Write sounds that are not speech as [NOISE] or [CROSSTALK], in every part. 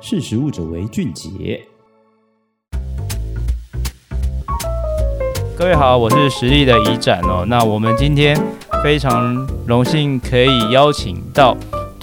识时务者为俊杰。各位好，我是实力的仪展哦。那我们今天非常荣幸可以邀请到。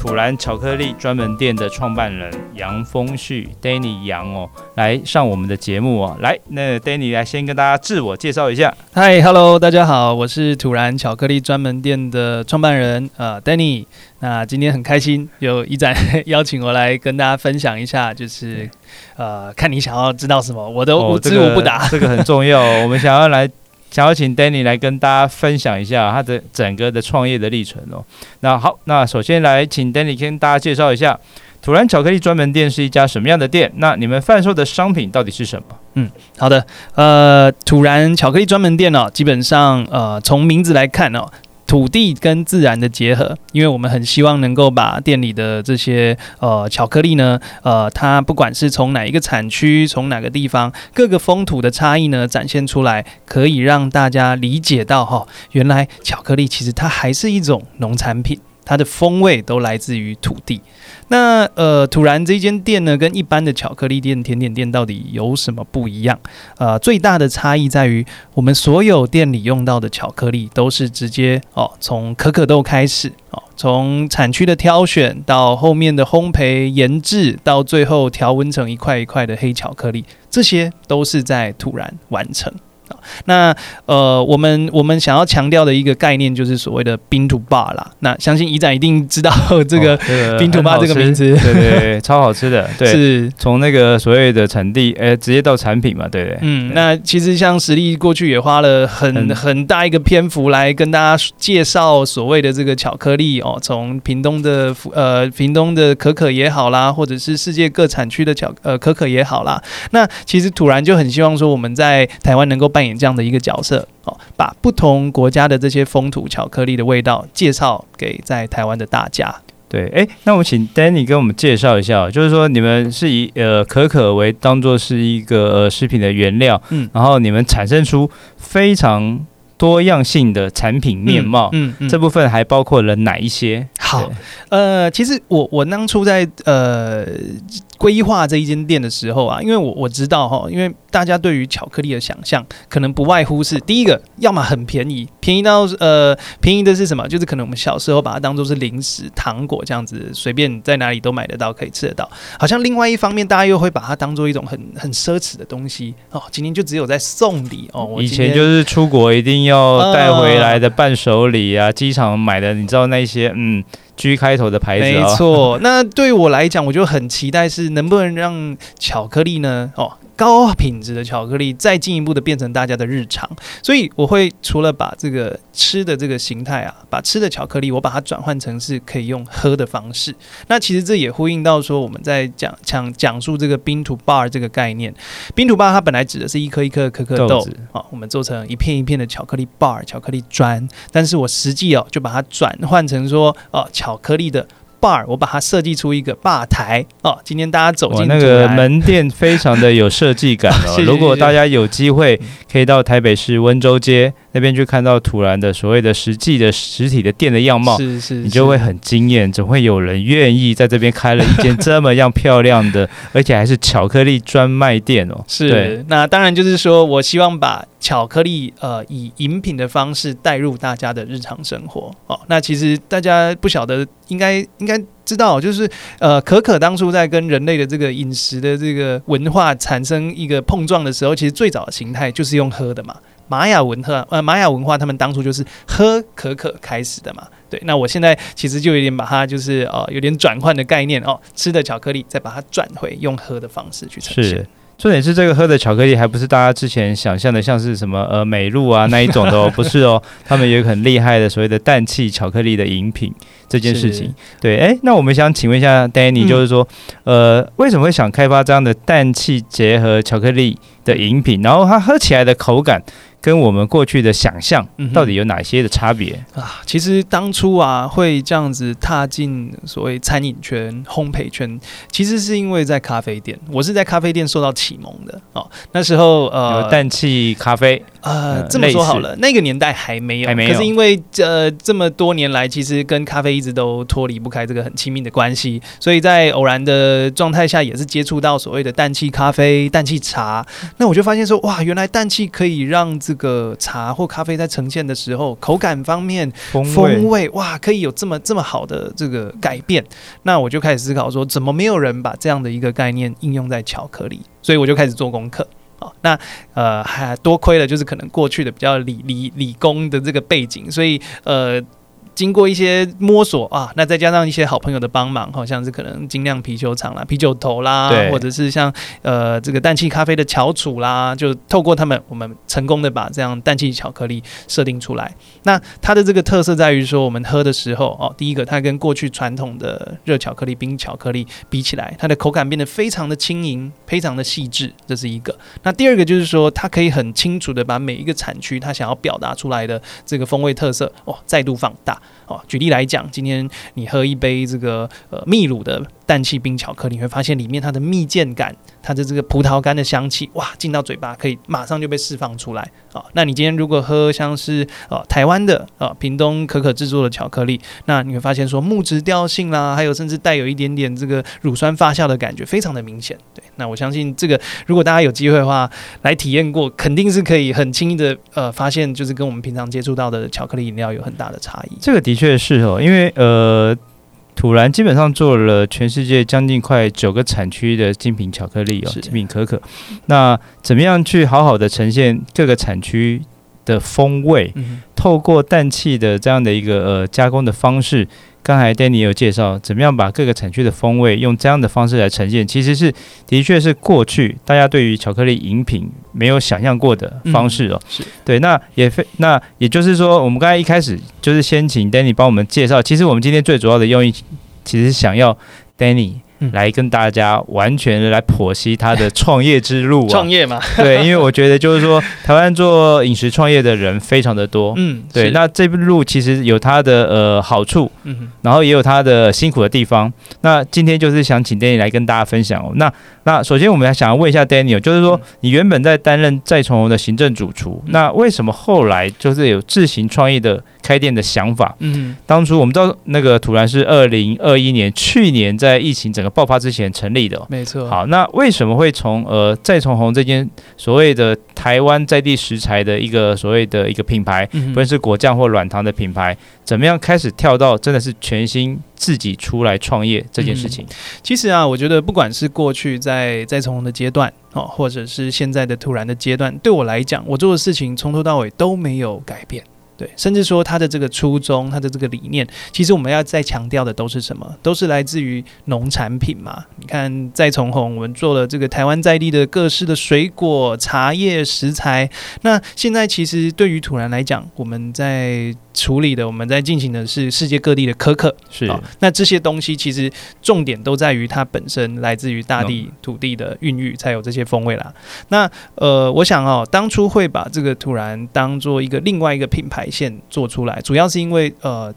土然巧克力专门店的创办人杨丰旭 Danny 杨哦，来上我们的节目哦。来，那 Danny 来先跟大家自我介绍一下。Hi，Hello，大家好，我是土然巧克力专门店的创办人呃 Danny。那今天很开心有一展邀请我来跟大家分享一下，就是呃，看你想要知道什么，我都无知无不答。这个很重要，我们想要来。想要请 Danny 来跟大家分享一下他的整个的创业的历程哦。那好，那首先来请 Danny 跟大家介绍一下土然巧克力专门店是一家什么样的店？那你们贩售的商品到底是什么？嗯，好的，呃，土然巧克力专门店呢，基本上呃，从名字来看哦。土地跟自然的结合，因为我们很希望能够把店里的这些呃巧克力呢，呃，它不管是从哪一个产区，从哪个地方，各个风土的差异呢，展现出来，可以让大家理解到哈，原来巧克力其实它还是一种农产品。它的风味都来自于土地。那呃，土然这间店呢，跟一般的巧克力店、甜点店到底有什么不一样？呃，最大的差异在于，我们所有店里用到的巧克力都是直接哦，从可可豆开始哦，从产区的挑选到后面的烘焙、研制，到最后调温成一块一块的黑巧克力，这些都是在土然完成。那呃，我们我们想要强调的一个概念就是所谓的 “bean to bar” 啦。那相信怡展一定知道这个 “bean to bar” 这个名字，对对对，超好吃的。[LAUGHS] 对，是从那个所谓的产地，哎，直接到产品嘛，对不对？嗯，那其实像实力过去也花了很很大一个篇幅来跟大家介绍所谓的这个巧克力哦，从屏东的呃屏东的可可也好啦，或者是世界各产区的巧呃可可也好啦。那其实突然就很希望说我们在台湾能够。扮演这样的一个角色，哦，把不同国家的这些风土巧克力的味道介绍给在台湾的大家。对，哎，那我们请 Danny 跟我们介绍一下，就是说你们是以呃可可为当做是一个呃食品的原料，嗯，然后你们产生出非常多样性的产品面貌，嗯，嗯，嗯，这部分还包括了哪一些？好，呃，其实我我当初在呃。规划这一间店的时候啊，因为我我知道哈，因为大家对于巧克力的想象，可能不外乎是第一个，要么很便宜，便宜到呃，便宜的是什么？就是可能我们小时候把它当做是零食、糖果这样子，随便在哪里都买得到，可以吃得到。好像另外一方面，大家又会把它当做一种很很奢侈的东西哦。今天就只有在送礼哦，我以前就是出国一定要带回来的伴手礼啊，机场买的，你知道那些嗯。G 开头的牌子，哦，没错。那对我来讲，我就很期待是能不能让巧克力呢？哦。高品质的巧克力，再进一步的变成大家的日常，所以我会除了把这个吃的这个形态啊，把吃的巧克力，我把它转换成是可以用喝的方式。那其实这也呼应到说，我们在讲讲讲述这个 bean to bar 这个概念。bean to bar 它本来指的是一颗一颗的可可豆啊，我们做成一片一片的巧克力 bar 巧克力砖，但是我实际哦就把它转换成说哦巧克力的。bar，我把它设计出一个吧台哦。今天大家走进那个门店，非常的有设计感哦。[LAUGHS] 如果大家有机会可以到台北市温州街那边去看到土然的所谓的实际的实体的店的样貌，是是，你就会很惊艳。总会有人愿意在这边开了一间这么样漂亮的，[LAUGHS] 而且还是巧克力专卖店哦。是，那当然就是说我希望把巧克力呃以饮品的方式带入大家的日常生活哦。那其实大家不晓得。应该应该知道，就是呃，可可当初在跟人类的这个饮食的这个文化产生一个碰撞的时候，其实最早的形态就是用喝的嘛。玛雅文化呃，玛雅文化他们当初就是喝可可开始的嘛。对，那我现在其实就有点把它就是呃有点转换的概念哦，吃的巧克力再把它转回用喝的方式去呈现。重点是这个喝的巧克力还不是大家之前想象的，像是什么呃美露啊那一种的哦，不是哦，他们有很厉害的所谓的氮气巧克力的饮品这件事情。对，哎，那我们想请问一下 Danny，就是说，嗯、呃，为什么会想开发这样的氮气结合巧克力的饮品？然后它喝起来的口感？跟我们过去的想象到底有哪些的差别、嗯、啊？其实当初啊，会这样子踏进所谓餐饮圈、烘焙圈，其实是因为在咖啡店，我是在咖啡店受到启蒙的哦。那时候呃，有氮气咖啡呃，嗯、这么说好了，那个年代还没有，还没有。可是因为呃这么多年来，其实跟咖啡一直都脱离不开这个很亲密的关系，所以在偶然的状态下，也是接触到所谓的氮气咖啡、氮气茶。那我就发现说，哇，原来氮气可以让这个茶或咖啡在呈现的时候，口感方面、风味，风味哇，可以有这么这么好的这个改变。那我就开始思考说，怎么没有人把这样的一个概念应用在巧克力？所以我就开始做功课。那呃还多亏了，就是可能过去的比较理理理工的这个背景，所以呃。经过一些摸索啊，那再加上一些好朋友的帮忙，好像是可能精酿啤酒厂啦、啤酒头啦，或者是像呃这个氮气咖啡的翘楚啦，就透过他们，我们成功的把这样氮气巧克力设定出来。那它的这个特色在于说，我们喝的时候哦，第一个它跟过去传统的热巧克力、冰巧克力比起来，它的口感变得非常的轻盈，非常的细致，这是一个。那第二个就是说，它可以很清楚的把每一个产区它想要表达出来的这个风味特色哦，再度放大。哦，举例来讲，今天你喝一杯这个呃秘鲁的氮气冰巧克力，你会发现里面它的蜜饯感，它的这个葡萄干的香气，哇，进到嘴巴可以马上就被释放出来啊、那你今天如果喝像是呃台湾的、呃、屏东可可制作的巧克力，那你会发现说木质调性啦，还有甚至带有一点点这个乳酸发酵的感觉，非常的明显。对，那我相信这个如果大家有机会的话来体验过，肯定是可以很轻易的呃发现，就是跟我们平常接触到的巧克力饮料有很大的差异。这个。的确是哦，因为呃，土兰基本上做了全世界将近快九个产区的精品巧克力哦，精品可可。那怎么样去好好的呈现各个产区的风味？嗯、透过氮气的这样的一个呃加工的方式。刚才 Danny 有介绍，怎么样把各个产区的风味用这样的方式来呈现，其实是的确是过去大家对于巧克力饮品没有想象过的方式哦。是对，那也非那也就是说，我们刚才一开始就是先请 Danny 帮我们介绍，其实我们今天最主要的用意，其实是想要 Danny。来跟大家完全的来剖析他的创业之路啊，[LAUGHS] 创业嘛，[LAUGHS] 对，因为我觉得就是说，台湾做饮食创业的人非常的多，嗯，对，那这步路其实有它的呃好处，嗯，然后也有它的辛苦的地方。那今天就是想请 Danny 来跟大家分享哦。那那首先我们还想要问一下 Daniel，就是说你原本在担任再从红的行政主厨，那为什么后来就是有自行创业的开店的想法？嗯，当初我们知道那个土然是二零二一年去年在疫情整个爆发之前成立的，没错。好，那为什么会从呃再从红这间所谓的台湾在地食材的一个所谓的一个品牌，不论是果酱或软糖的品牌，怎么样开始跳到真的是全新自己出来创业这件事情？其实啊，我觉得不管是过去在再从红的阶段哦，或者是现在的突然的阶段，对我来讲，我做的事情从头到尾都没有改变。对，甚至说他的这个初衷，他的这个理念，其实我们要再强调的都是什么？都是来自于农产品嘛。你看，再从红，我们做了这个台湾在地的各式的水果、茶叶、食材。那现在其实对于土然来讲，我们在处理的，我们在进行的是世界各地的可可，是、哦。那这些东西其实重点都在于它本身来自于大地土地的孕育，才有这些风味啦。那呃，我想哦，当初会把这个土然当做一个另外一个品牌线做出来，主要是因为呃。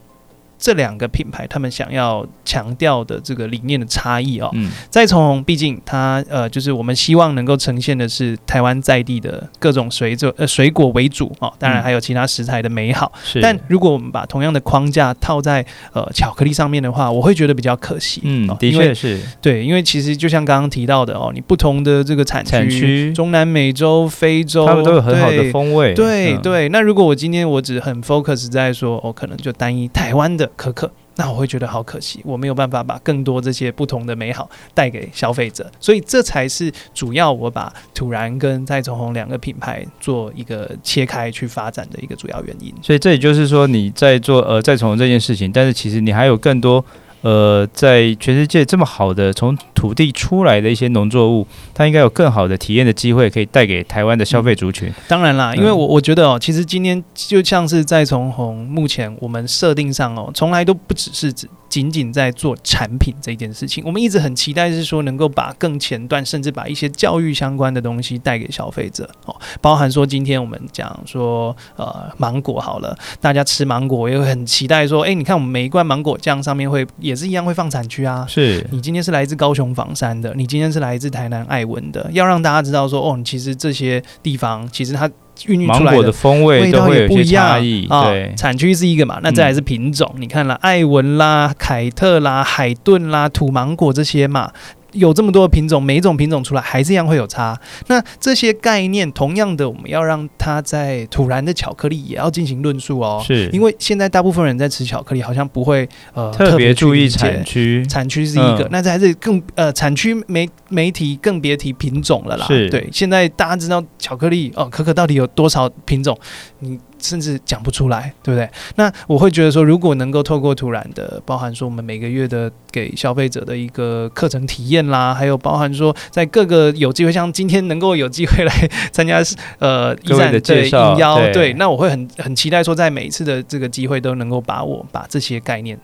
这两个品牌，他们想要强调的这个理念的差异哦，嗯，再从毕竟它呃，就是我们希望能够呈现的是台湾在地的各种水果呃水果为主哦，当然还有其他食材的美好。是，但如果我们把同样的框架套在呃巧克力上面的话，我会觉得比较可惜。嗯，的确是。对，因为其实就像刚刚提到的哦，你不同的这个产区，产区中南美洲、非洲，他们都有很好的风味。对、嗯、对，那如果我今天我只很 focus 在说，我、哦、可能就单一台湾的。苛刻，那我会觉得好可惜，我没有办法把更多这些不同的美好带给消费者，所以这才是主要我把土然跟再从红两个品牌做一个切开去发展的一个主要原因。所以这也就是说你在做呃再从红这件事情，但是其实你还有更多。呃，在全世界这么好的从土地出来的一些农作物，它应该有更好的体验的机会，可以带给台湾的消费族群。嗯、当然啦，因为我我觉得哦，其实今天就像是在从红，目前我们设定上哦，从来都不只是指。仅仅在做产品这件事情，我们一直很期待是说能够把更前段，甚至把一些教育相关的东西带给消费者。哦，包含说今天我们讲说呃芒果好了，大家吃芒果也会很期待说，哎，你看我们每一罐芒果酱上面会也是一样会放产区啊，是。你今天是来自高雄房山的，你今天是来自台南爱文的，要让大家知道说哦，其实这些地方其实它。孕育出来的芒果的风味都会不一些差异。啊、对，产区是一个嘛，那再来是品种。嗯、你看了艾文啦、凯特啦、海顿啦、土芒果这些嘛。有这么多的品种，每一种品种出来还是一样会有差。那这些概念，同样的，我们要让它在土然的巧克力也要进行论述哦。是，因为现在大部分人在吃巧克力，好像不会呃特别注意产区，产区是一个，嗯、那这还是更呃产区没没提，更别提品种了啦。是，对，现在大家知道巧克力哦，可可到底有多少品种？你。甚至讲不出来，对不对？那我会觉得说，如果能够透过土然的，包含说我们每个月的给消费者的一个课程体验啦，还有包含说在各个有机会，像今天能够有机会来参加呃一站的 [LAUGHS] 应邀，对，对，那我会很很期待说，在每一次的这个机会都能够把我把这些概念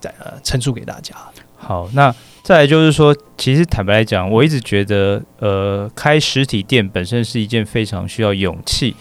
再呃陈述给大家。好，那再来就是说，其实坦白来讲，我一直觉得呃开实体店本身是一件非常需要勇气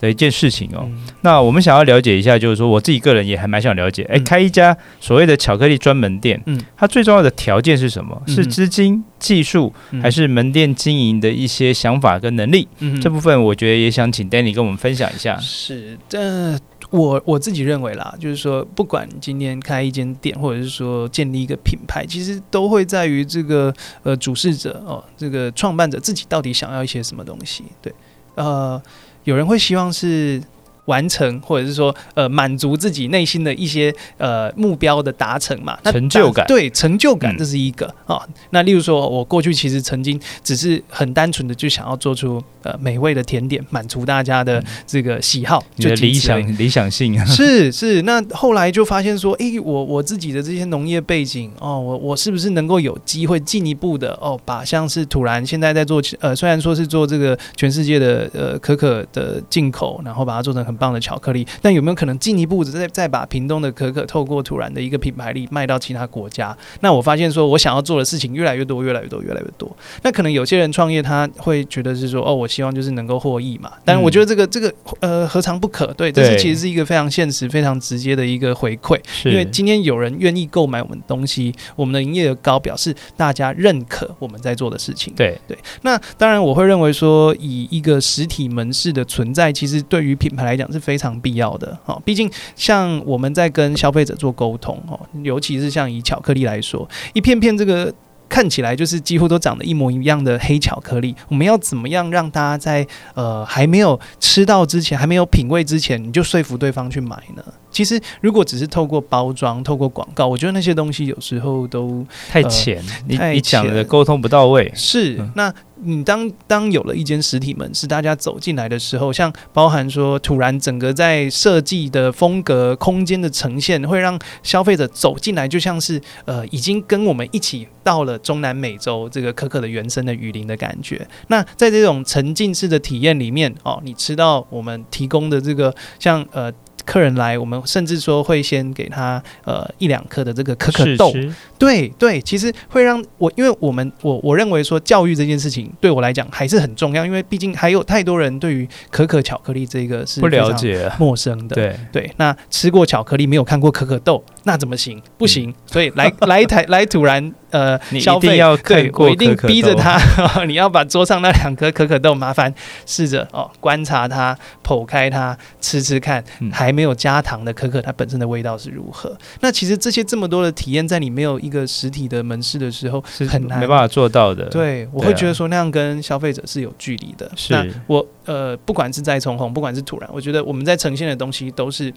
的一件事情哦，嗯、那我们想要了解一下，就是说我自己个人也还蛮想了解，哎、嗯，开一家所谓的巧克力专门店，嗯，它最重要的条件是什么？嗯、是资金、技术，嗯、还是门店经营的一些想法跟能力？嗯，这部分我觉得也想请 Danny 跟我们分享一下。是，这我我自己认为啦，就是说，不管今天开一间店，或者是说建立一个品牌，其实都会在于这个呃主事者哦，这个创办者自己到底想要一些什么东西？对，呃。有人会希望是完成，或者是说，呃，满足自己内心的一些呃目标的达成嘛？成就感，对，成就感，这是一个啊、嗯哦。那例如说，我过去其实曾经只是很单纯的就想要做出。呃，美味的甜点满足大家的这个喜好，嗯、就理想理想性啊。[LAUGHS] [LAUGHS] 是是，那后来就发现说，哎、欸，我我自己的这些农业背景哦，我我是不是能够有机会进一步的哦，把像是土然现在在做呃，虽然说是做这个全世界的呃可可的进口，然后把它做成很棒的巧克力，但有没有可能进一步的再再把屏东的可可透过土然的一个品牌力卖到其他国家？那我发现说我想要做的事情越来越多，越来越多，越来越多。那可能有些人创业他会觉得是说，哦，我。希望就是能够获益嘛，但我觉得这个这个呃何尝不可？对，这是其实是一个非常现实、非常直接的一个回馈。因为今天有人愿意购买我们的东西，我们的营业额高，表示大家认可我们在做的事情。对对。那当然，我会认为说，以一个实体门市的存在，其实对于品牌来讲是非常必要的。好，毕竟像我们在跟消费者做沟通哦，尤其是像以巧克力来说，一片片这个。看起来就是几乎都长得一模一样的黑巧克力，我们要怎么样让大家在呃还没有吃到之前，还没有品味之前，你就说服对方去买呢？其实如果只是透过包装、透过广告，我觉得那些东西有时候都太浅，呃、你你讲的沟通不到位。是，嗯、那你当当有了一间实体门市，大家走进来的时候，像包含说，突然整个在设计的风格、空间的呈现，会让消费者走进来，就像是呃已经跟我们一起到了中南美洲这个可可的原生的雨林的感觉。那在这种沉浸式的体验里面，哦，你吃到我们提供的这个像呃。客人来，我们甚至说会先给他呃一两颗的这个可可豆，吃。对对，其实会让我，因为我们我我认为说教育这件事情对我来讲还是很重要，因为毕竟还有太多人对于可可巧克力这个是不了解、陌生的，对。对。那吃过巧克力没有看过可可豆，那怎么行？不行，嗯、所以来 [LAUGHS] 来一台来土然。呃，你一定要对，我一定逼着他，[LAUGHS] 你要把桌上那两颗可可豆麻烦试着哦，观察它，剖开它，吃吃看，嗯、还没有加糖的可可，它本身的味道是如何？那其实这些这么多的体验，在你没有一个实体的门市的时候，是很难没办法做到的。对，我会觉得说那样跟消费者是有距离的。是、啊，我呃，不管是在从红，不管是土然，我觉得我们在呈现的东西都是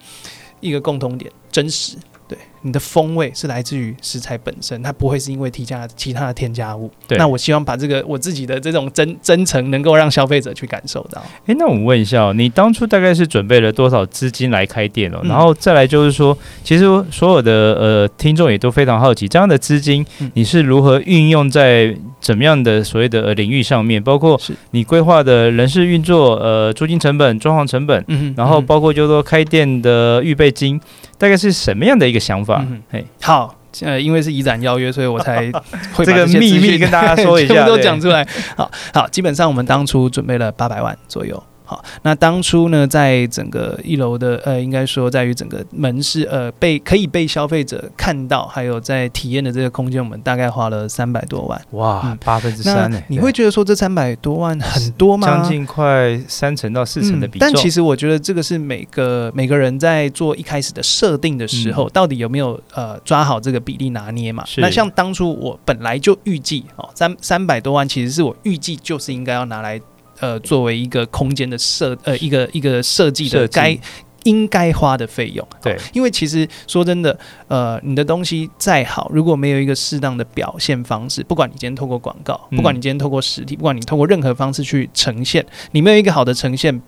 一个共同点，真实。对，你的风味是来自于食材本身，它不会是因为添加其他的添加物。对，那我希望把这个我自己的这种真真诚，能够让消费者去感受到。诶，那我们问一下，你当初大概是准备了多少资金来开店哦？嗯、然后再来就是说，其实所有的呃听众也都非常好奇，这样的资金你是如何运用在怎么样的所谓的领域上面？包括你规划的人事运作、呃租金成本、装潢成本，嗯、然后包括就是说开店的预备金。大概是什么样的一个想法？嗯、嘿，好，呃，因为是移展邀约，所以我才会把 [LAUGHS] 这个秘密跟大家说一下，全部都讲出来。好好，基本上我们当初准备了八百万左右。好，那当初呢，在整个一楼的呃，应该说在于整个门市呃，被可以被消费者看到，还有在体验的这个空间，我们大概花了三百多万。哇，八分之三呢？你会觉得说这三百多万很多吗？将近快三成到四成的比重。但其实我觉得这个是每个每个人在做一开始的设定的时候，到底有没有呃抓好这个比例拿捏嘛？那像当初我本来就预计哦，三三百多万其实是我预计就是应该要拿来。呃，作为一个空间的设，呃，一个一个设计的该应该花的费用，对，因为其实说真的，呃，你的东西再好，如果没有一个适当的表现方式，不管你今天透过广告，不管你今天透过实体，不管你透过任何方式去呈现，你没有一个好的呈现。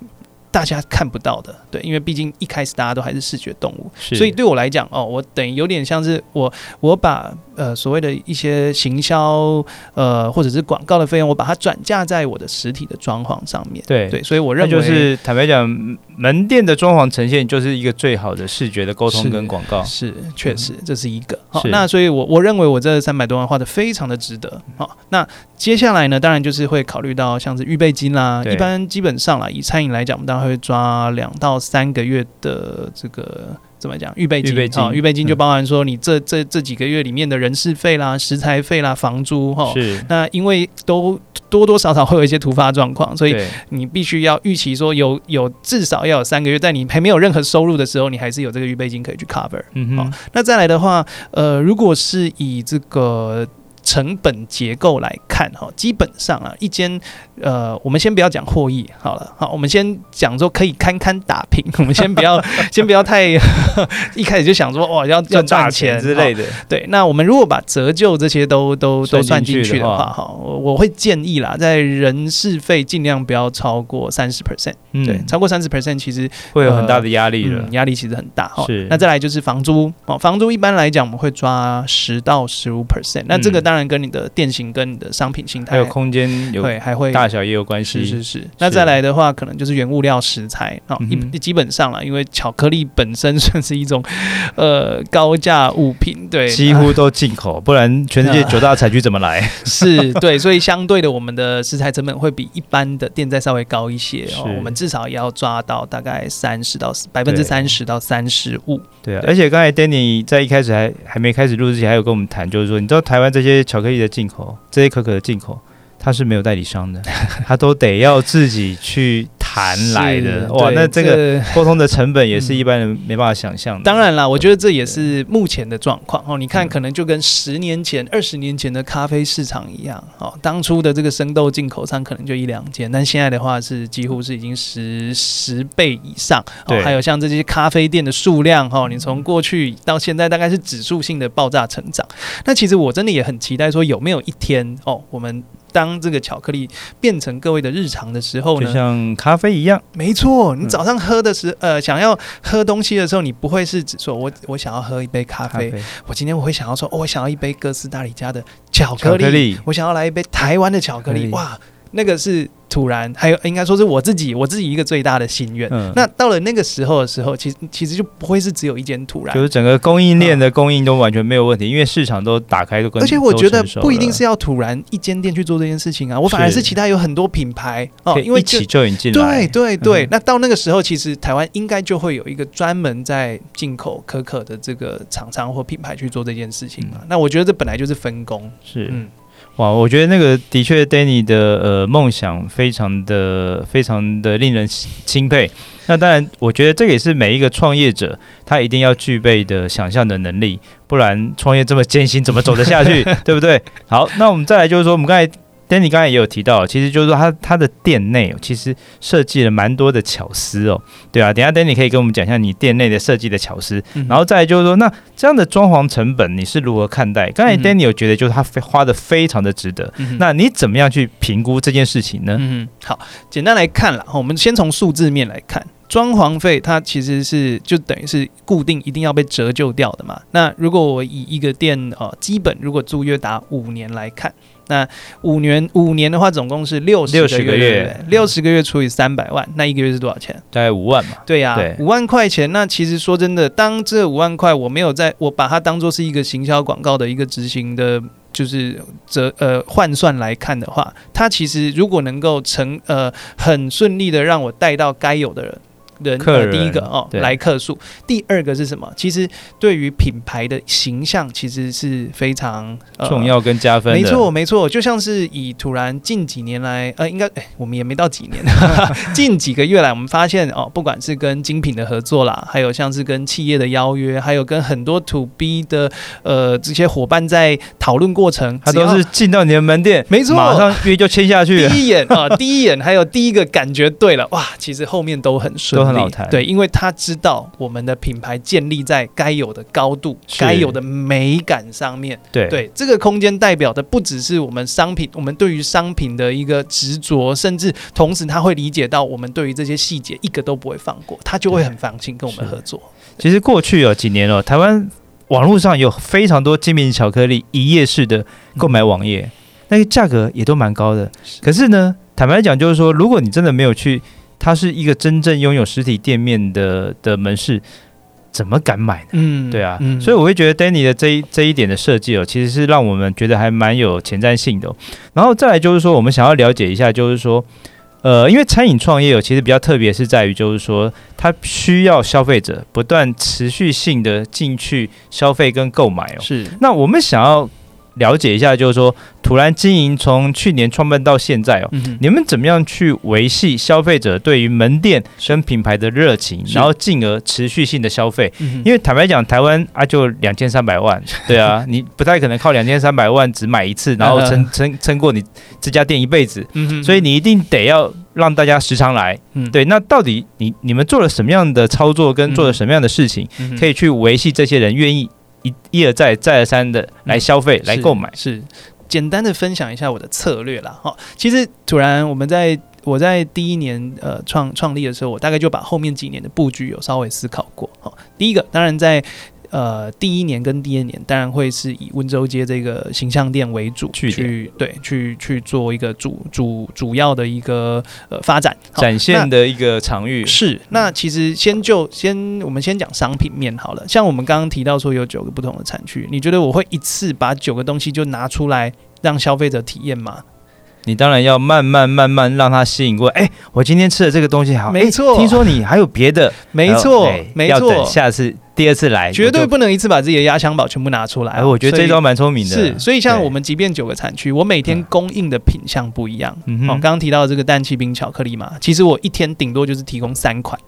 大家看不到的，对，因为毕竟一开始大家都还是视觉动物，所以对我来讲，哦，我等于有点像是我我把呃所谓的一些行销呃或者是广告的费用，我把它转嫁在我的实体的装潢上面，对。对，所以我认为就是坦白讲，门店的装潢呈现就是一个最好的视觉的沟通跟广告，是确实这是一个。好，那所以我我认为我这三百多万花的非常的值得，好，那接下来呢，当然就是会考虑到像是预备金啦，一般基本上啦，以餐饮来讲，我们当然。会抓两到三个月的这个怎么讲预备金？预备金，预备金就包含说你这这这几个月里面的人事费啦、食材费啦、房租哈。是。那因为都多多少少会有一些突发状况，所以你必须要预期说有有至少要有三个月，在你还没有任何收入的时候，你还是有这个预备金可以去 cover。嗯哼。那再来的话，呃，如果是以这个。成本结构来看，哈，基本上啊，一间呃，我们先不要讲获益好了，好，我们先讲说可以堪堪打平，[LAUGHS] 我们先不要，[LAUGHS] 先不要太 [LAUGHS] 一开始就想说哇，要要赚钱之类的。对，那我们如果把折旧这些都都都算进去的话，哈，我我会建议啦，在人事费尽量不要超过三十 percent，对，超过三十 percent 其实会有很大的压力的，压力其实很大。是，那再来就是房租哦，房租一般来讲我们会抓十到十五 percent，那这个当。当然跟你的店型、跟你的商品形态，还有空间有对，还会大小也有关系。是是是。那再来的话，可能就是原物料食材啊，一、嗯、基本上了，因为巧克力本身算是一种 [LAUGHS] 呃高价物品，对，几乎都进口，不然全世界九大产区怎么来？[LAUGHS] 是对，所以相对的，我们的食材成本会比一般的店再稍微高一些哦。我们至少也要抓到大概三十到百分之三十到三十五。对啊，而且刚才 Danny 在一开始还还没开始录之前，还有跟我们谈，就是说，你知道台湾这些。巧克力的进口，这些可可的进口，它是没有代理商的，它都得要自己去。谈来的哇，那这个沟通的成本也是一般人没办法想象的。当然啦，我觉得这也是目前的状况哦。你看，可能就跟十年前、二十年前的咖啡市场一样哦。当初的这个生豆进口商可能就一两间，但现在的话是几乎是已经十十倍以上。哦，还有像这些咖啡店的数量哈，你从过去到现在大概是指数性的爆炸成长。那其实我真的也很期待说，有没有一天哦，我们。当这个巧克力变成各位的日常的时候呢，就像咖啡一样，没错。你早上喝的时候，呃，想要喝东西的时候，你不会是只说我我想要喝一杯咖啡，咖啡。我今天我会想要说，哦，我想要一杯哥斯达黎加的巧克力，克力。我想要来一杯台湾的巧克力，哇，那个是。突然，还有应该说是我自己，我自己一个最大的心愿。嗯，那到了那个时候的时候，其实其实就不会是只有一间突然，就是整个供应链的供应都完全没有问题，嗯、因为市场都打开都跟。而且我觉得不一定是要突然一间店去做这件事情啊，我反而是其他有很多品牌哦，因为一起就引进来。对对对，嗯、那到那个时候，其实台湾应该就会有一个专门在进口可可的这个厂商或品牌去做这件事情嘛。嗯、那我觉得这本来就是分工，是嗯。哇，我觉得那个的确，Danny 的呃梦想非常的非常的令人钦佩。那当然，我觉得这个也是每一个创业者他一定要具备的想象的能力，不然创业这么艰辛，怎么走得下去？[LAUGHS] 对不对？好，那我们再来就是说，我们刚才。Danny 刚才也有提到，其实就是说他他的店内其实设计了蛮多的巧思哦，对啊，等下 Danny 可以跟我们讲一下你店内的设计的巧思，嗯、然后再来就是说，那这样的装潢成本你是如何看待？刚才 Danny 有觉得就是他花的非常的值得，嗯、那你怎么样去评估这件事情呢？嗯，好，简单来看了，我们先从数字面来看，装潢费它其实是就等于是固定一定要被折旧掉的嘛。那如果我以一个店呃基本如果租约达五年来看。那五年五年的话，总共是六十个月，六十个月除以三百万，那一个月是多少钱？大概五万嘛。对呀，五万块钱。那其实说真的，当这五万块我没有在，我把它当做是一个行销广告的一个执行的就是折呃换算来看的话，它其实如果能够成呃很顺利的让我带到该有的人。人，客人呃、第一个哦，来客数。第二个是什么？其实对于品牌的形象，其实是非常、呃、重要跟加分的。没错，没错。就像是以突然近几年来，呃，应该哎，我们也没到几年，[LAUGHS] 近几个月来，我们发现哦，不管是跟精品的合作啦，还有像是跟企业的邀约，还有跟很多 To B 的呃这些伙伴在讨论过程，他都是进到你的门店，没错，马上约就签下去。第一眼啊、呃，第一眼还有第一个感觉对了，哇，其实后面都很顺。都很老台，对，因为他知道我们的品牌建立在该有的高度、该有的美感上面。对对，这个空间代表的不只是我们商品，我们对于商品的一个执着，甚至同时他会理解到我们对于这些细节一个都不会放过，他就会很放心跟我们合作。其实过去有几年了，台湾网络上有非常多精品巧克力一页式的购买网页，嗯、那个价格也都蛮高的。可是呢，坦白讲，就是说，如果你真的没有去。它是一个真正拥有实体店面的的门市，怎么敢买呢？嗯，对啊，嗯、所以我会觉得 Danny 的这一这一点的设计哦，其实是让我们觉得还蛮有前瞻性的、哦。然后再来就是说，我们想要了解一下，就是说，呃，因为餐饮创业哦，其实比较特别是在于，就是说，它需要消费者不断持续性的进去消费跟购买哦。是，那我们想要。了解一下，就是说，土然经营从去年创办到现在哦，嗯、你们怎么样去维系消费者对于门店跟品牌的热情，然后进而持续性的消费？嗯、因为坦白讲，台湾啊就两千三百万，[LAUGHS] 对啊，你不太可能靠两千三百万只买一次，然后撑撑撑过你这家店一辈子，嗯、所以你一定得要让大家时常来。嗯、对，那到底你你们做了什么样的操作，跟做了什么样的事情，嗯、可以去维系这些人愿意？一一而再再而三的来消费、嗯、来购买，是，是简单的分享一下我的策略啦。哈，其实突然我们在我在第一年呃创创立的时候，我大概就把后面几年的布局有稍微思考过。哦，第一个当然在。呃，第一年跟第二年当然会是以温州街这个形象店为主，去，去对去去做一个主主主要的一个呃发展展现的一个场域。是，那其实先就先我们先讲商品面好了，像我们刚刚提到说有九个不同的产区，你觉得我会一次把九个东西就拿出来让消费者体验吗？你当然要慢慢慢慢让他吸引过来。哎，我今天吃的这个东西好，没错。听说你还有别的，没错，没错。下次第二次来，绝对不能一次把自己的压箱宝全部拿出来。哎，我觉得这招蛮聪明的。是，所以像我们即便九个产区，我每天供应的品相不一样。嗯哦，刚刚提到这个氮气冰巧克力嘛，其实我一天顶多就是提供三款。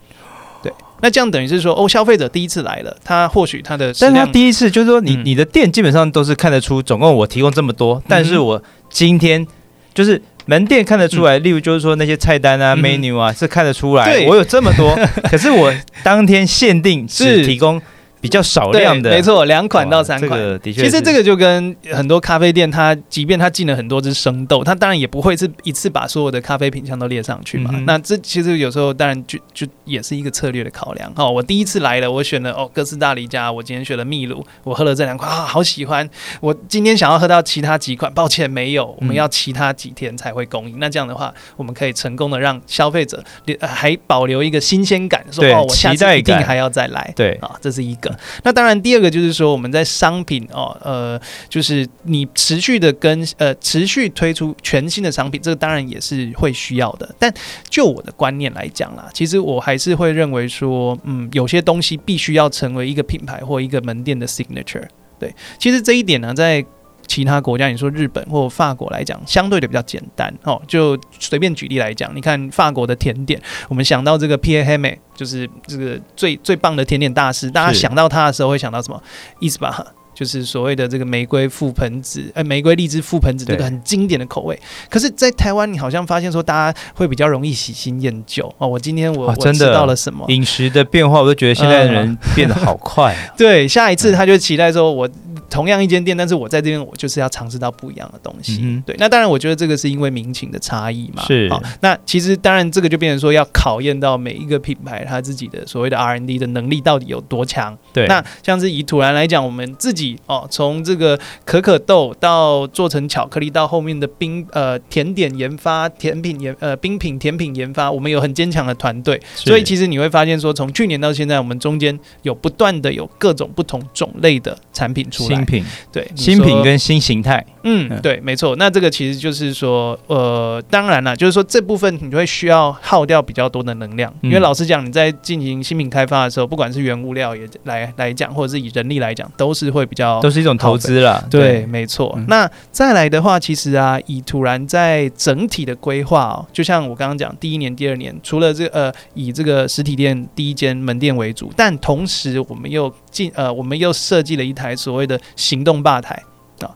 对，那这样等于是说，哦，消费者第一次来了，他或许他的，但他第一次就是说，你你的店基本上都是看得出，总共我提供这么多，但是我今天就是。门店看得出来，例如就是说那些菜单啊、menu 啊，是看得出来，我有这么多，[LAUGHS] 可是我当天限定只提供。比较少量的，没错，两款到三款。这个的确，其实这个就跟很多咖啡店，它即便它进了很多只生豆，它当然也不会是一次把所有的咖啡品相都列上去嘛。嗯、那这其实有时候当然就就也是一个策略的考量。哦，我第一次来了，我选了哦哥斯达黎加，我今天选了秘鲁，我喝了这两款啊，好喜欢。我今天想要喝到其他几款，抱歉没有，我们要其他几天才会供应。嗯、那这样的话，我们可以成功的让消费者还保留一个新鲜感，说哦，我下次一定还要再来。对啊，这是一个。那当然，第二个就是说，我们在商品哦，呃，就是你持续的跟呃持续推出全新的商品，这个当然也是会需要的。但就我的观念来讲啦，其实我还是会认为说，嗯，有些东西必须要成为一个品牌或一个门店的 signature。对，其实这一点呢，在其他国家，你说日本或法国来讲，相对的比较简单哦。就随便举例来讲，你看法国的甜点，我们想到这个 Pierre Hermé，就是这个最最棒的甜点大师，大家想到他的时候会想到什么？意思吧？就是所谓的这个玫瑰覆盆子，呃，玫瑰荔枝覆盆子这个很经典的口味。可是，在台湾，你好像发现说，大家会比较容易喜新厌旧哦。我今天我我知道了什么饮食的变化，我都觉得现在的人变得好快。对，下一次他就期待说，我。同样一间店，但是我在这边，我就是要尝试到不一样的东西。嗯、对，那当然，我觉得这个是因为民情的差异嘛。是。好，那其实当然，这个就变成说要考验到每一个品牌他自己的所谓的 R N D 的能力到底有多强。对。那像是以土然来讲，我们自己哦，从这个可可豆到做成巧克力，到后面的冰呃甜点研发、甜品研呃冰品甜品研发，我们有很坚强的团队。所以其实你会发现说，从去年到现在，我们中间有不断的有各种不同种类的产品出来。新品，对，新品跟新形态，嗯，对，没错。那这个其实就是说，呃，当然了，就是说这部分你会需要耗掉比较多的能量，嗯、因为老实讲，你在进行新品开发的时候，不管是原物料也来来讲，或者是以人力来讲，都是会比较都是一种投资啦。对，对没错。嗯、那再来的话，其实啊，以突然在整体的规划哦，就像我刚刚讲，第一年、第二年，除了这个、呃，以这个实体店第一间门店为主，但同时我们又进呃，我们又设计了一台所谓的行动吧台啊。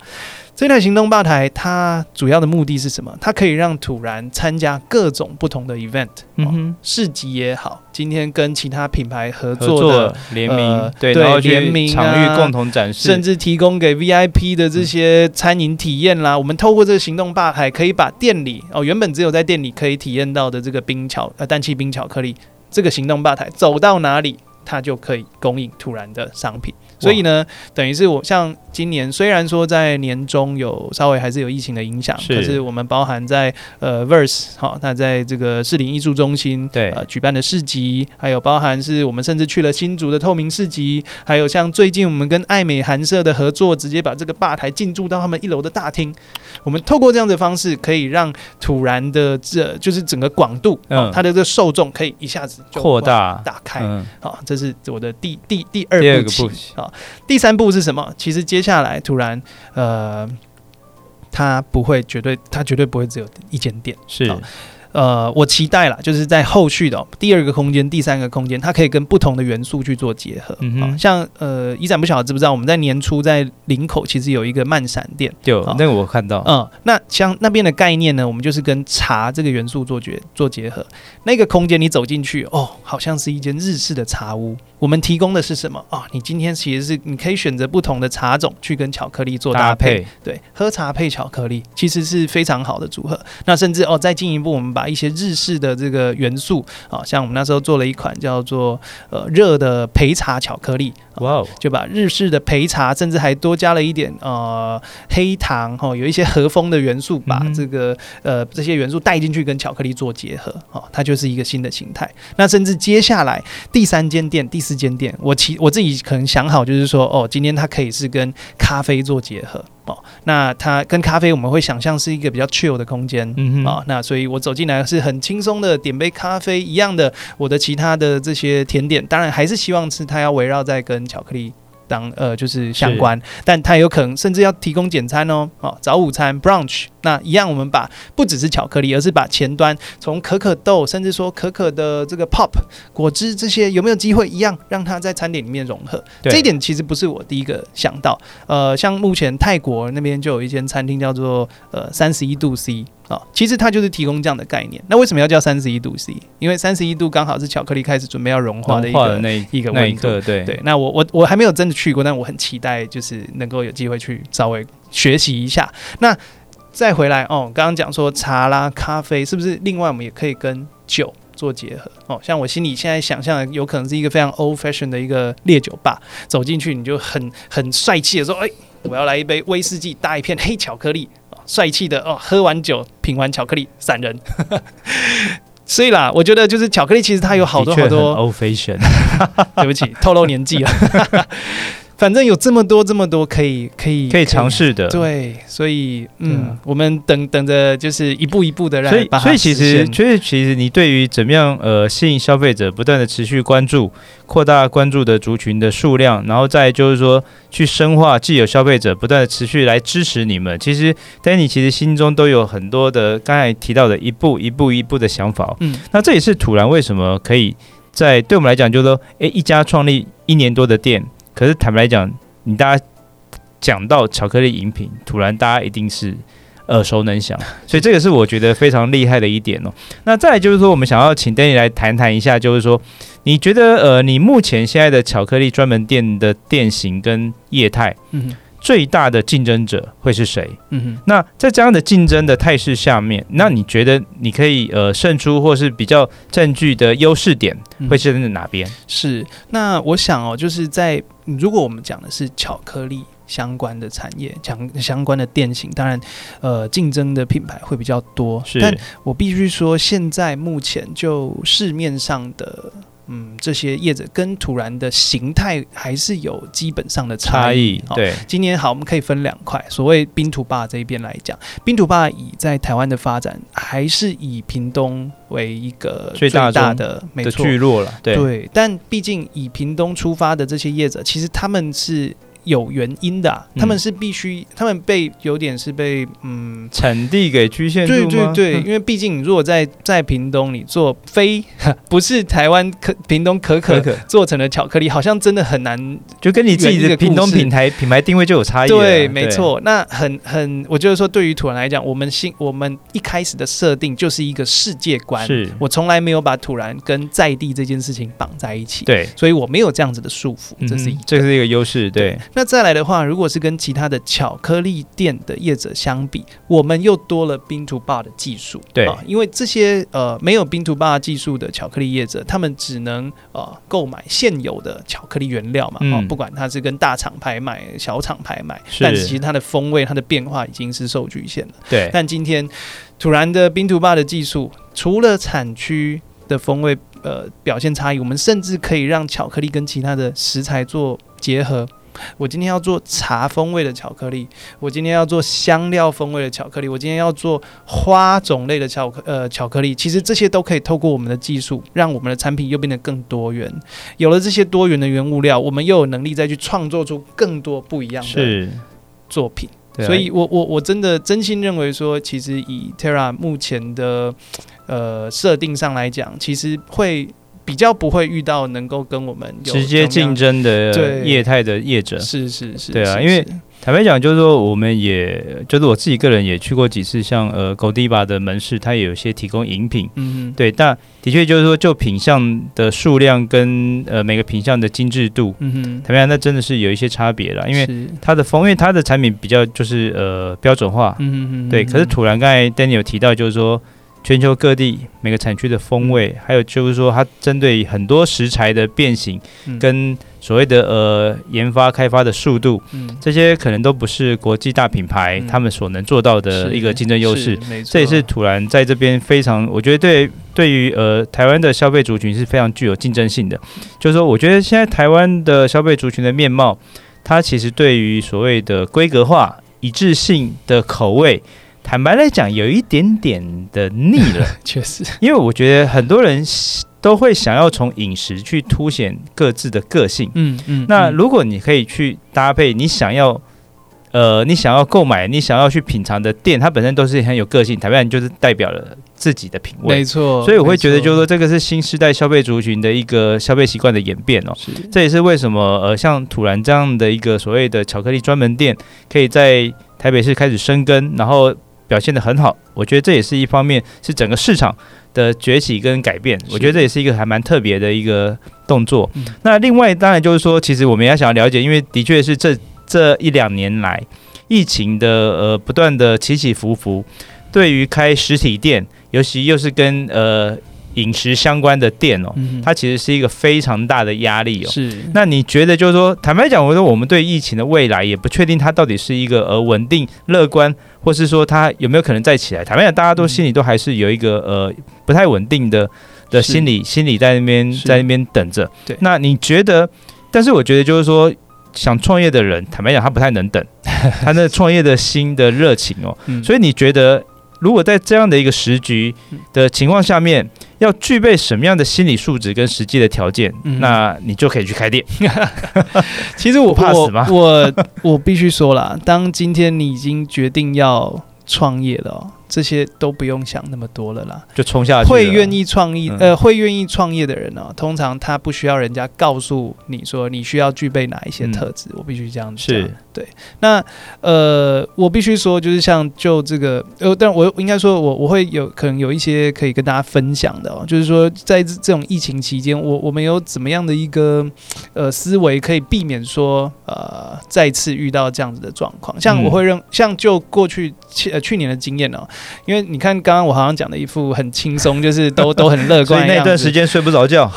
这台行动吧台，它主要的目的是什么？它可以让土然参加各种不同的 event，嗯哼，市集也好，今天跟其他品牌合作的联名，呃、对对，联名场域共同展示，甚至提供给 VIP 的这些餐饮体验啦。嗯、我们透过这个行动吧台，可以把店里哦原本只有在店里可以体验到的这个冰巧呃氮气冰巧克力，这个行动吧台走到哪里，它就可以供应土然的商品。所以呢，等于是我像今年虽然说在年中有稍微还是有疫情的影响，是。可是我们包含在呃 Verse 好，那在这个士林艺术中心对。呃举办的市集，还有包含是我们甚至去了新竹的透明市集，还有像最近我们跟爱美韩社的合作，直接把这个吧台进驻到他们一楼的大厅。我们透过这样的方式，可以让土然的这就是整个广度，嗯，它的这个受众可以一下子扩大打开。好，这是我的第第第二步棋啊。第三步是什么？其实接下来突然，呃，它不会绝对，它绝对不会只有一间店，是。呃，我期待啦，就是在后续的、喔、第二个空间、第三个空间，它可以跟不同的元素去做结合。嗯哼，像呃，一展不晓得知不知道，我们在年初在林口其实有一个慢闪店，有、喔、那个我看到。嗯，那像那边的概念呢，我们就是跟茶这个元素做结做结合。那个空间你走进去，哦，好像是一间日式的茶屋。我们提供的是什么啊、哦？你今天其实是你可以选择不同的茶种去跟巧克力做搭配，搭配对，喝茶配巧克力其实是非常好的组合。那甚至哦，再进一步，我们把一些日式的这个元素啊、哦，像我们那时候做了一款叫做呃热的焙茶巧克力，哇哦，就把日式的焙茶，甚至还多加了一点呃黑糖哈、哦，有一些和风的元素，把这个、嗯、呃这些元素带进去跟巧克力做结合，哦，它就是一个新的形态。那甚至接下来第三间店第四间店，我其我自己可能想好，就是说，哦，今天它可以是跟咖啡做结合，哦，那它跟咖啡我们会想象是一个比较 chill 的空间，嗯哼，哦，那所以我走进来是很轻松的，点杯咖啡一样的，我的其他的这些甜点，当然还是希望是它要围绕在跟巧克力。当呃就是相关，但它有可能甚至要提供简餐哦，哦早午餐 brunch，那一样我们把不只是巧克力，而是把前端从可可豆，甚至说可可的这个 pop 果汁这些有没有机会一样让它在餐点里面融合？这一点其实不是我第一个想到，呃，像目前泰国那边就有一间餐厅叫做呃三十一度 C。哦，其实它就是提供这样的概念。那为什么要叫三十一度 C？因为三十一度刚好是巧克力开始准备要融化的一个那一个温度。对对。那我我我还没有真的去过，但我很期待，就是能够有机会去稍微学习一下。那再回来哦，刚刚讲说茶啦、咖啡，是不是另外我们也可以跟酒做结合？哦，像我心里现在想象的，有可能是一个非常 old fashion 的一个烈酒吧，走进去你就很很帅气的说：“哎，我要来一杯威士忌搭一片黑巧克力。”帅气的哦，喝完酒品完巧克力散人，[LAUGHS] 所以啦，我觉得就是巧克力其实它有好多好多 old fashion，[LAUGHS] 对不起，透露年纪了。反正有这么多这么多可以可以可以尝试的，对，所以嗯，嗯我们等等着就是一步一步的让，所以所以其实所以其实你对于怎么样呃吸引消费者不断的持续关注，扩大关注的族群的数量，然后再就是说去深化既有消费者不断的持续来支持你们，其实 Danny 其实心中都有很多的刚才提到的一步一步一步的想法，嗯，那这也是土然为什么可以在对我们来讲就是说，诶，一家创立一年多的店。可是坦白来讲，你大家讲到巧克力饮品，突然大家一定是耳熟能详，[LAUGHS] 所以这个是我觉得非常厉害的一点哦。那再来就是说，我们想要请 Danny 来谈谈一下，就是说，你觉得呃，你目前现在的巧克力专门店的店型跟业态，嗯。最大的竞争者会是谁？嗯哼，那在这样的竞争的态势下面，那你觉得你可以呃胜出，或是比较占据的优势点会是在哪边？是，那我想哦，就是在如果我们讲的是巧克力相关的产业，讲相关的店型，当然呃竞争的品牌会比较多。但我必须说，现在目前就市面上的。嗯，这些叶子跟土然的形态还是有基本上的差异。对，今年好，我们可以分两块。所谓冰土坝这一边来讲，冰土坝以在台湾的发展，还是以屏东为一个最大的没错，聚落了。对，对，但毕竟以屏东出发的这些业者，其实他们是。有原因的、啊，他们是必须，他们被有点是被嗯产地给局限？对对对，因为毕竟你如果在在屏东，你做非 [LAUGHS] 不是台湾可屏东可可做成的巧克力，好像真的很难，就跟你自己的屏东品牌品牌定位就有差异。对，没错。那很很，我就是说对于土然来讲，我们新我们一开始的设定就是一个世界观，是我从来没有把土然跟在地这件事情绑在一起。对，所以我没有这样子的束缚，这是一、嗯、这是一个优势。对。对那再来的话，如果是跟其他的巧克力店的业者相比，我们又多了冰图霸的技术。对、啊，因为这些呃没有冰图霸技术的巧克力业者，他们只能呃购买现有的巧克力原料嘛。嗯、啊，不管它是跟大厂牌买、小厂牌买，但其实它的风味、它的变化已经是受局限了。对。但今天突然的冰图霸的技术，除了产区的风味呃表现差异，我们甚至可以让巧克力跟其他的食材做结合。我今天要做茶风味的巧克力，我今天要做香料风味的巧克力，我今天要做花种类的巧克呃巧克力，其实这些都可以透过我们的技术，让我们的产品又变得更多元。有了这些多元的原物料，我们又有能力再去创作出更多不一样的作品。所以我我我真的真心认为说，其实以 Terra 目前的呃设定上来讲，其实会。比较不会遇到能够跟我们直接竞争的业态的业者，是是是，对啊，因为坦白讲，就是说我们也就是我自己个人也去过几次，像呃 Godiva 的门市，它也有些提供饮品，嗯，对，但的确就是说就品相的数量跟呃每个品相的精致度，嗯哼，坦白讲，那真的是有一些差别了，因为它的风，因为它的产品比较就是呃标准化，嗯哼，对，可是土然刚才 Danny 有提到，就是说。全球各地每个产区的风味，还有就是说，它针对很多食材的变形，跟所谓的呃研发开发的速度，这些可能都不是国际大品牌他们所能做到的一个竞争优势。这也是土然在这边非常，我觉得对对于呃台湾的消费族群是非常具有竞争性的。就是说，我觉得现在台湾的消费族群的面貌，它其实对于所谓的规格化、一致性的口味。坦白来讲，有一点点的腻了，[LAUGHS] 确实，因为我觉得很多人都会想要从饮食去凸显各自的个性，嗯嗯。那如果你可以去搭配你想要，呃，你想要购买、你想要去品尝的店，它本身都是很有个性，坦白讲就是代表了自己的品味，没错。所以我会觉得，就是说这个是新时代消费族群的一个消费习惯的演变哦。这也是为什么呃，像土然这样的一个所谓的巧克力专门店，可以在台北市开始生根，然后。表现得很好，我觉得这也是一方面，是整个市场的崛起跟改变。我觉得这也是一个还蛮特别的一个动作。嗯、那另外当然就是说，其实我们也想要了解，因为的确是这这一两年来疫情的呃不断的起起伏伏，对于开实体店，尤其又是跟呃。饮食相关的店哦，它其实是一个非常大的压力哦。是，那你觉得就是说，坦白讲，我说我们对疫情的未来也不确定，它到底是一个呃稳定、乐观，或是说他有没有可能再起来？坦白讲，大家都心里都还是有一个呃不太稳定的的心理，心理在那边在那边等着。对，那你觉得？但是我觉得就是说，想创业的人，坦白讲，他不太能等，[LAUGHS] 他那创业的心的热情哦。所以你觉得？如果在这样的一个时局的情况下面，要具备什么样的心理素质跟实际的条件，嗯、那你就可以去开店。[LAUGHS] 其实我怕死吗？我我，[LAUGHS] 我必须说了，当今天你已经决定要创业了，哦。这些都不用想那么多了啦，就冲下去。会愿意创业，呃，会愿意创业的人呢，通常他不需要人家告诉你说你需要具备哪一些特质。我必须这样讲，是对。那呃，我必须说，就是像就这个，呃，但我应该说我我会有可能有一些可以跟大家分享的哦，就是说在这种疫情期间，我我们有怎么样的一个呃思维可以避免说呃再次遇到这样子的状况。像我会认，像就过去去呃去年的经验呢。因为你看，刚刚我好像讲的一副很轻松，就是都 [LAUGHS] 都很乐观。所以那段时间睡不着觉。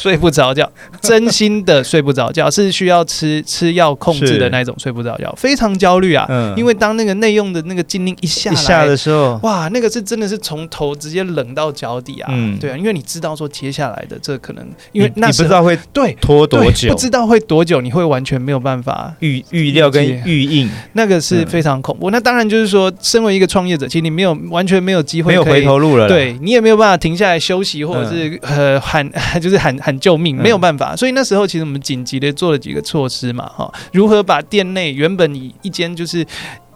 睡不着觉，[LAUGHS] 真心的睡不着觉，是需要吃吃药控制的那种睡不着觉，非常焦虑啊。嗯，因为当那个内用的那个禁令一下来一下的时候，哇，那个是真的是从头直接冷到脚底啊。嗯，对啊，因为你知道说接下来的这可能，因为那你不知道会对拖多久，不知道会多久，你会完全没有办法预预料跟预应，那个是非常恐怖。那当然就是说，身为一个创业者，其实你没有完全没有机会，没有回头路了，对你也没有办法停下来休息，或者是呃喊 [LAUGHS] 就是喊喊救命，没有办法。所以那时候其实我们紧急的做了几个措施嘛，哈，如何把店内原本以一间就是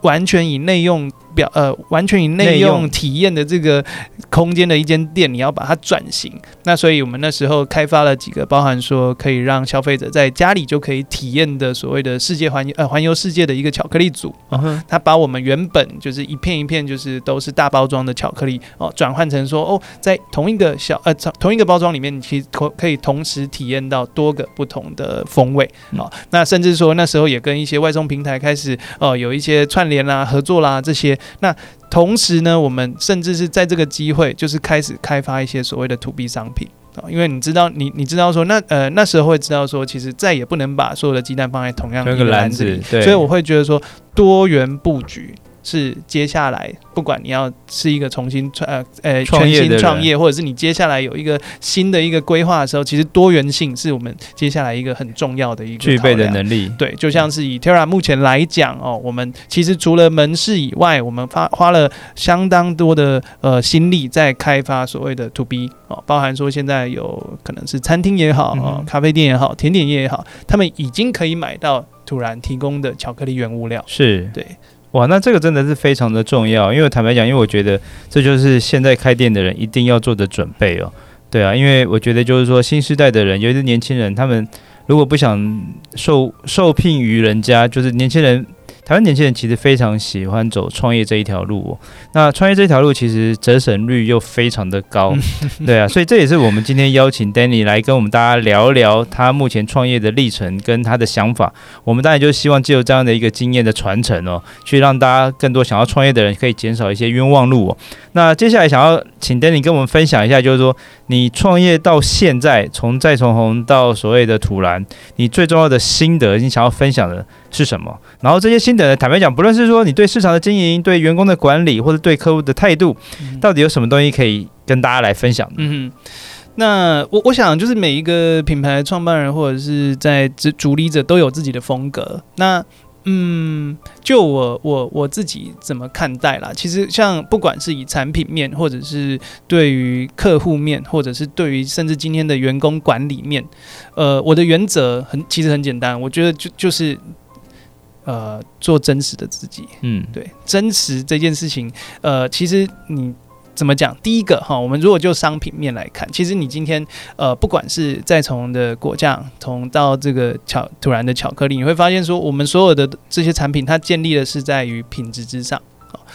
完全以内用。表呃，完全以内用体验的这个空间的一间店，你要把它转型。那所以我们那时候开发了几个，包含说可以让消费者在家里就可以体验的所谓的世界环游呃环游世界的一个巧克力组。嗯哼，它把我们原本就是一片一片就是都是大包装的巧克力哦，转换成说哦，在同一个小呃同一个包装里面，你其实可可以同时体验到多个不同的风味。好，那甚至说那时候也跟一些外送平台开始哦有一些串联啦、合作啦这些。那同时呢，我们甚至是在这个机会，就是开始开发一些所谓的 To B 商品啊，因为你知道，你你知道说，那呃那时候会知道说，其实再也不能把所有的鸡蛋放在同样的一个篮子里，对，所以我会觉得说多元布局。是接下来，不管你要是一个重新创呃呃全新创业，或者是你接下来有一个新的一个规划的时候，其实多元性是我们接下来一个很重要的一个具备的能力。对，就像是以 Terra 目前来讲哦，我们其实除了门市以外，我们花花了相当多的呃心力在开发所谓的 To B 哦，包含说现在有可能是餐厅也好哦，咖啡店也好，甜点业也好，他们已经可以买到突然提供的巧克力原物料。是对。哇，那这个真的是非常的重要，因为坦白讲，因为我觉得这就是现在开店的人一定要做的准备哦。对啊，因为我觉得就是说新时代的人，尤其是年轻人，他们如果不想受受聘于人家，就是年轻人。台湾年轻人其实非常喜欢走创业这一条路哦。那创业这条路其实折损率又非常的高，[LAUGHS] 对啊，所以这也是我们今天邀请 Danny 来跟我们大家聊聊他目前创业的历程跟他的想法。我们当然就希望借由这样的一个经验的传承哦，去让大家更多想要创业的人可以减少一些冤枉路哦。那接下来想要请 Danny 跟我们分享一下，就是说你创业到现在，从再从红到所谓的土然，你最重要的心得，你想要分享的是什么？然后这些心得，坦白讲，不论是说你对市场的经营、对员工的管理，或者对客户的态度，到底有什么东西可以跟大家来分享？嗯，那我我想就是每一个品牌创办人或者是在主主理者都有自己的风格。那嗯，就我我我自己怎么看待啦？其实像不管是以产品面，或者是对于客户面，或者是对于甚至今天的员工管理面，呃，我的原则很其实很简单，我觉得就就是。呃，做真实的自己，嗯，对，真实这件事情，呃，其实你怎么讲？第一个哈，我们如果就商品面来看，其实你今天呃，不管是再从的果酱，从到这个巧突然的巧克力，你会发现说，我们所有的这些产品，它建立的是在于品质之上。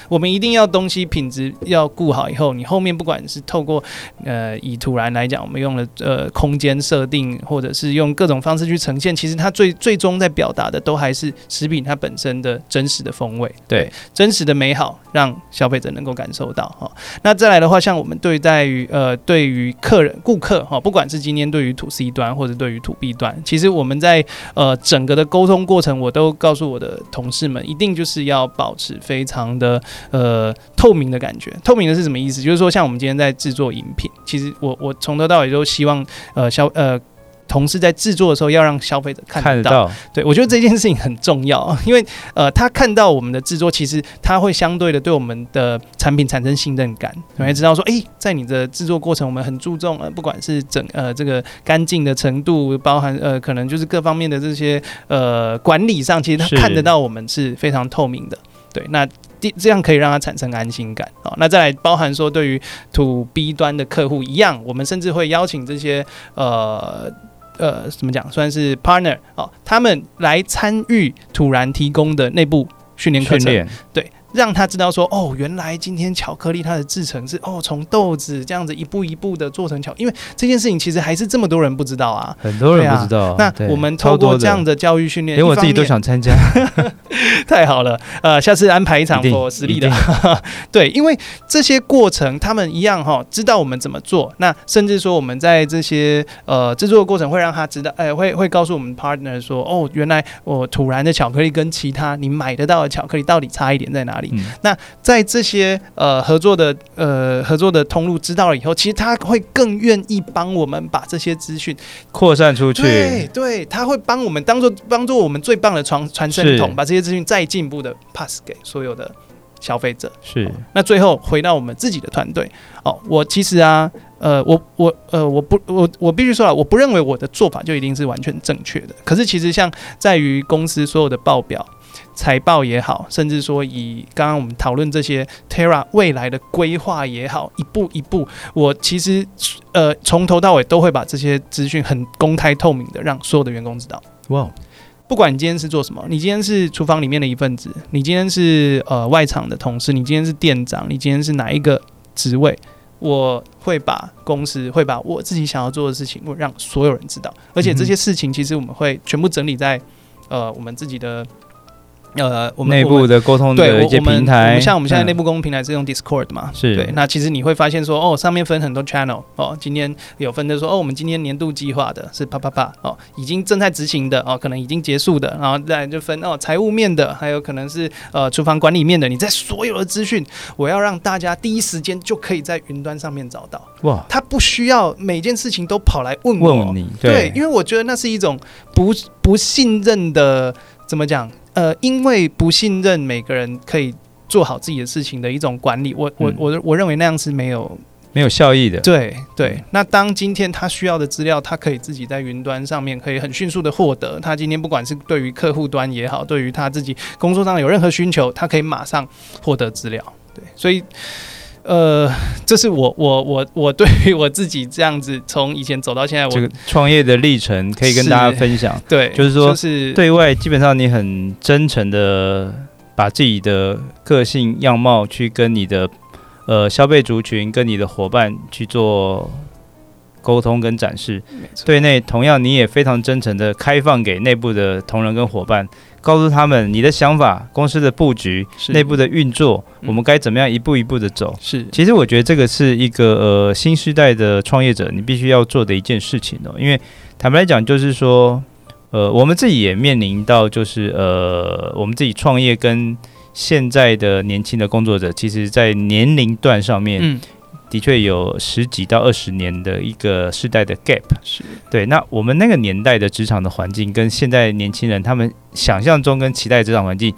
我们一定要东西品质要顾好以后，你后面不管是透过呃以土然来讲，我们用了呃空间设定，或者是用各种方式去呈现，其实它最最终在表达的都还是食品它本身的真实的风味，对，对真实的美好，让消费者能够感受到哈。那再来的话，像我们对待于呃对于客人顾客哈，不管是今天对于土 C 端或者对于土 B 端，其实我们在呃整个的沟通过程，我都告诉我的同事们，一定就是要保持非常的。呃，透明的感觉，透明的是什么意思？就是说，像我们今天在制作饮品，其实我我从头到尾都希望，呃，消呃同事在制作的时候要让消费者看得到。得到。对，我觉得这件事情很重要，[LAUGHS] 因为呃，他看到我们的制作，其实他会相对的对我们的产品产生信任感，你会知道说，哎、欸，在你的制作过程，我们很注重呃，不管是整呃这个干净的程度，包含呃可能就是各方面的这些呃管理上，其实他看得到我们是非常透明的。对，那。这样可以让他产生安心感啊。那再来包含说，对于 To B 端的客户一样，我们甚至会邀请这些呃呃怎么讲，算是 partner 哦，他们来参与土然提供的内部训练课程。对，让他知道说，哦，原来今天巧克力它的制成是哦，从豆子这样子一步一步的做成巧，因为这件事情其实还是这么多人不知道啊，很多人不知道。啊、那我们透过这样的教育训练，连我自己都想参加，太好了。呃，下次安排一场我实力的，对，因为这些过程他们一样哈，知道我们怎么做。那甚至说我们在这些呃制作的过程会让他知道，哎、会会告诉我们 partner 说，哦，原来我土然的巧克力跟其他你买得到的巧克力到底差一点在哪？嗯、那在这些呃合作的呃合作的通路知道了以后，其实他会更愿意帮我们把这些资讯扩散出去。对对，他会帮我们当做当做我们最棒的传传声筒，把这些资讯再进一步的 pass 给所有的消费者。是、哦，那最后回到我们自己的团队哦，我其实啊，呃，我我呃，我不我我必须说了，我不认为我的做法就一定是完全正确的。可是其实像在于公司所有的报表。财报也好，甚至说以刚刚我们讨论这些 Terra 未来的规划也好，一步一步，我其实呃从头到尾都会把这些资讯很公开透明的让所有的员工知道。哇 Wow，不管你今天是做什么，你今天是厨房里面的一份子，你今天是呃外场的同事，你今天是店长，你今天是哪一个职位，我会把公司会把我自己想要做的事情，我让所有人知道。而且这些事情其实我们会全部整理在呃我们自己的。呃，我们内部的沟通的一些平台，我们像我们现在内部沟通平台是用 Discord 嘛？是对。那其实你会发现说，哦，上面分很多 channel 哦，今天有分的说，哦，我们今天年度计划的是啪啪啪哦，已经正在执行的哦，可能已经结束的，然后再就分哦，财务面的，还有可能是呃厨房管理面的。你在所有的资讯，我要让大家第一时间就可以在云端上面找到。哇，他不需要每件事情都跑来问我，问你对，对，因为我觉得那是一种不不信任的，怎么讲？呃，因为不信任每个人可以做好自己的事情的一种管理，我我我我认为那样是没有没有效益的。对对，那当今天他需要的资料，他可以自己在云端上面可以很迅速的获得。他今天不管是对于客户端也好，对于他自己工作上有任何需求，他可以马上获得资料。对，所以。呃，这是我我我我对于我自己这样子从以前走到现在，我这个创业的历程可以跟大家分享。对，就是说，是对外基本上你很真诚的把自己的个性样貌去跟你的呃消费族群、跟你的伙伴去做沟通跟展示。对内同样你也非常真诚的开放给内部的同仁跟伙伴。告诉他们你的想法、公司的布局、内部的运作，嗯、我们该怎么样一步一步的走？是，其实我觉得这个是一个呃新时代的创业者你必须要做的一件事情哦。因为坦白来讲，就是说，呃，我们自己也面临到就是呃，我们自己创业跟现在的年轻的工作者，其实在年龄段上面。嗯的确有十几到二十年的一个世代的 gap，是对。那我们那个年代的职场的环境，跟现在年轻人他们想象中跟期待职场环境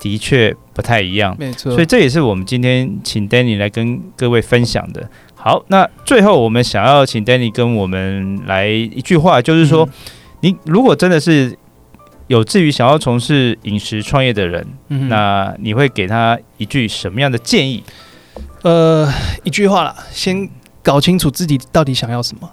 的确不太一样，没错。所以这也是我们今天请 Danny 来跟各位分享的。好，那最后我们想要请 Danny 跟我们来一句话，就是说，嗯、你如果真的是有志于想要从事饮食创业的人，嗯、那你会给他一句什么样的建议？呃，一句话啦，先搞清楚自己到底想要什么。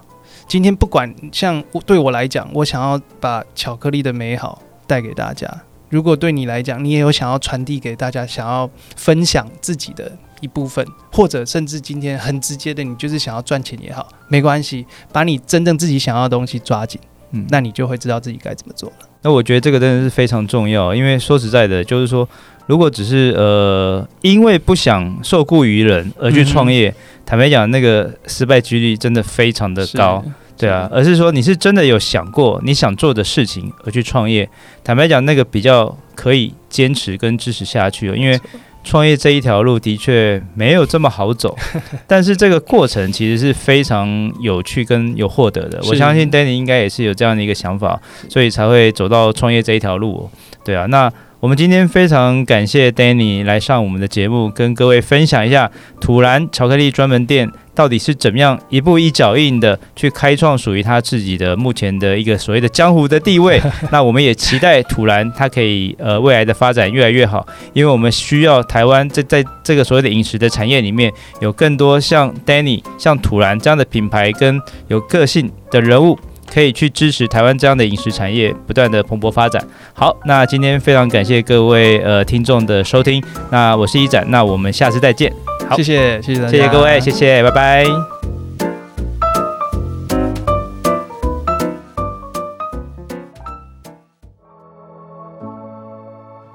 今天不管像对我来讲，我想要把巧克力的美好带给大家。如果对你来讲，你也有想要传递给大家，想要分享自己的一部分，或者甚至今天很直接的，你就是想要赚钱也好，没关系，把你真正自己想要的东西抓紧，嗯，那你就会知道自己该怎么做了。那我觉得这个真的是非常重要，因为说实在的，就是说。如果只是呃，因为不想受雇于人而去创业，嗯、坦白讲，那个失败几率真的非常的高，对啊。而是说你是真的有想过你想做的事情而去创业，坦白讲，那个比较可以坚持跟支持下去，因为创业这一条路的确没有这么好走，[LAUGHS] 但是这个过程其实是非常有趣跟有获得的。我相信 Danny 应该也是有这样的一个想法，所以才会走到创业这一条路，对啊。那。我们今天非常感谢 Danny 来上我们的节目，跟各位分享一下土然巧克力专门店到底是怎么样一步一脚印的去开创属于他自己的目前的一个所谓的江湖的地位。[LAUGHS] 那我们也期待土然它可以呃未来的发展越来越好，因为我们需要台湾在在这个所谓的饮食的产业里面有更多像 Danny 像土然这样的品牌跟有个性的人物。可以去支持台湾这样的饮食产业不断的蓬勃发展。好，那今天非常感谢各位呃听众的收听，那我是一展，那我们下次再见。好，谢谢，谢谢大家，谢谢各位，谢谢，拜拜。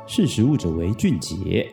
识时务者为俊杰。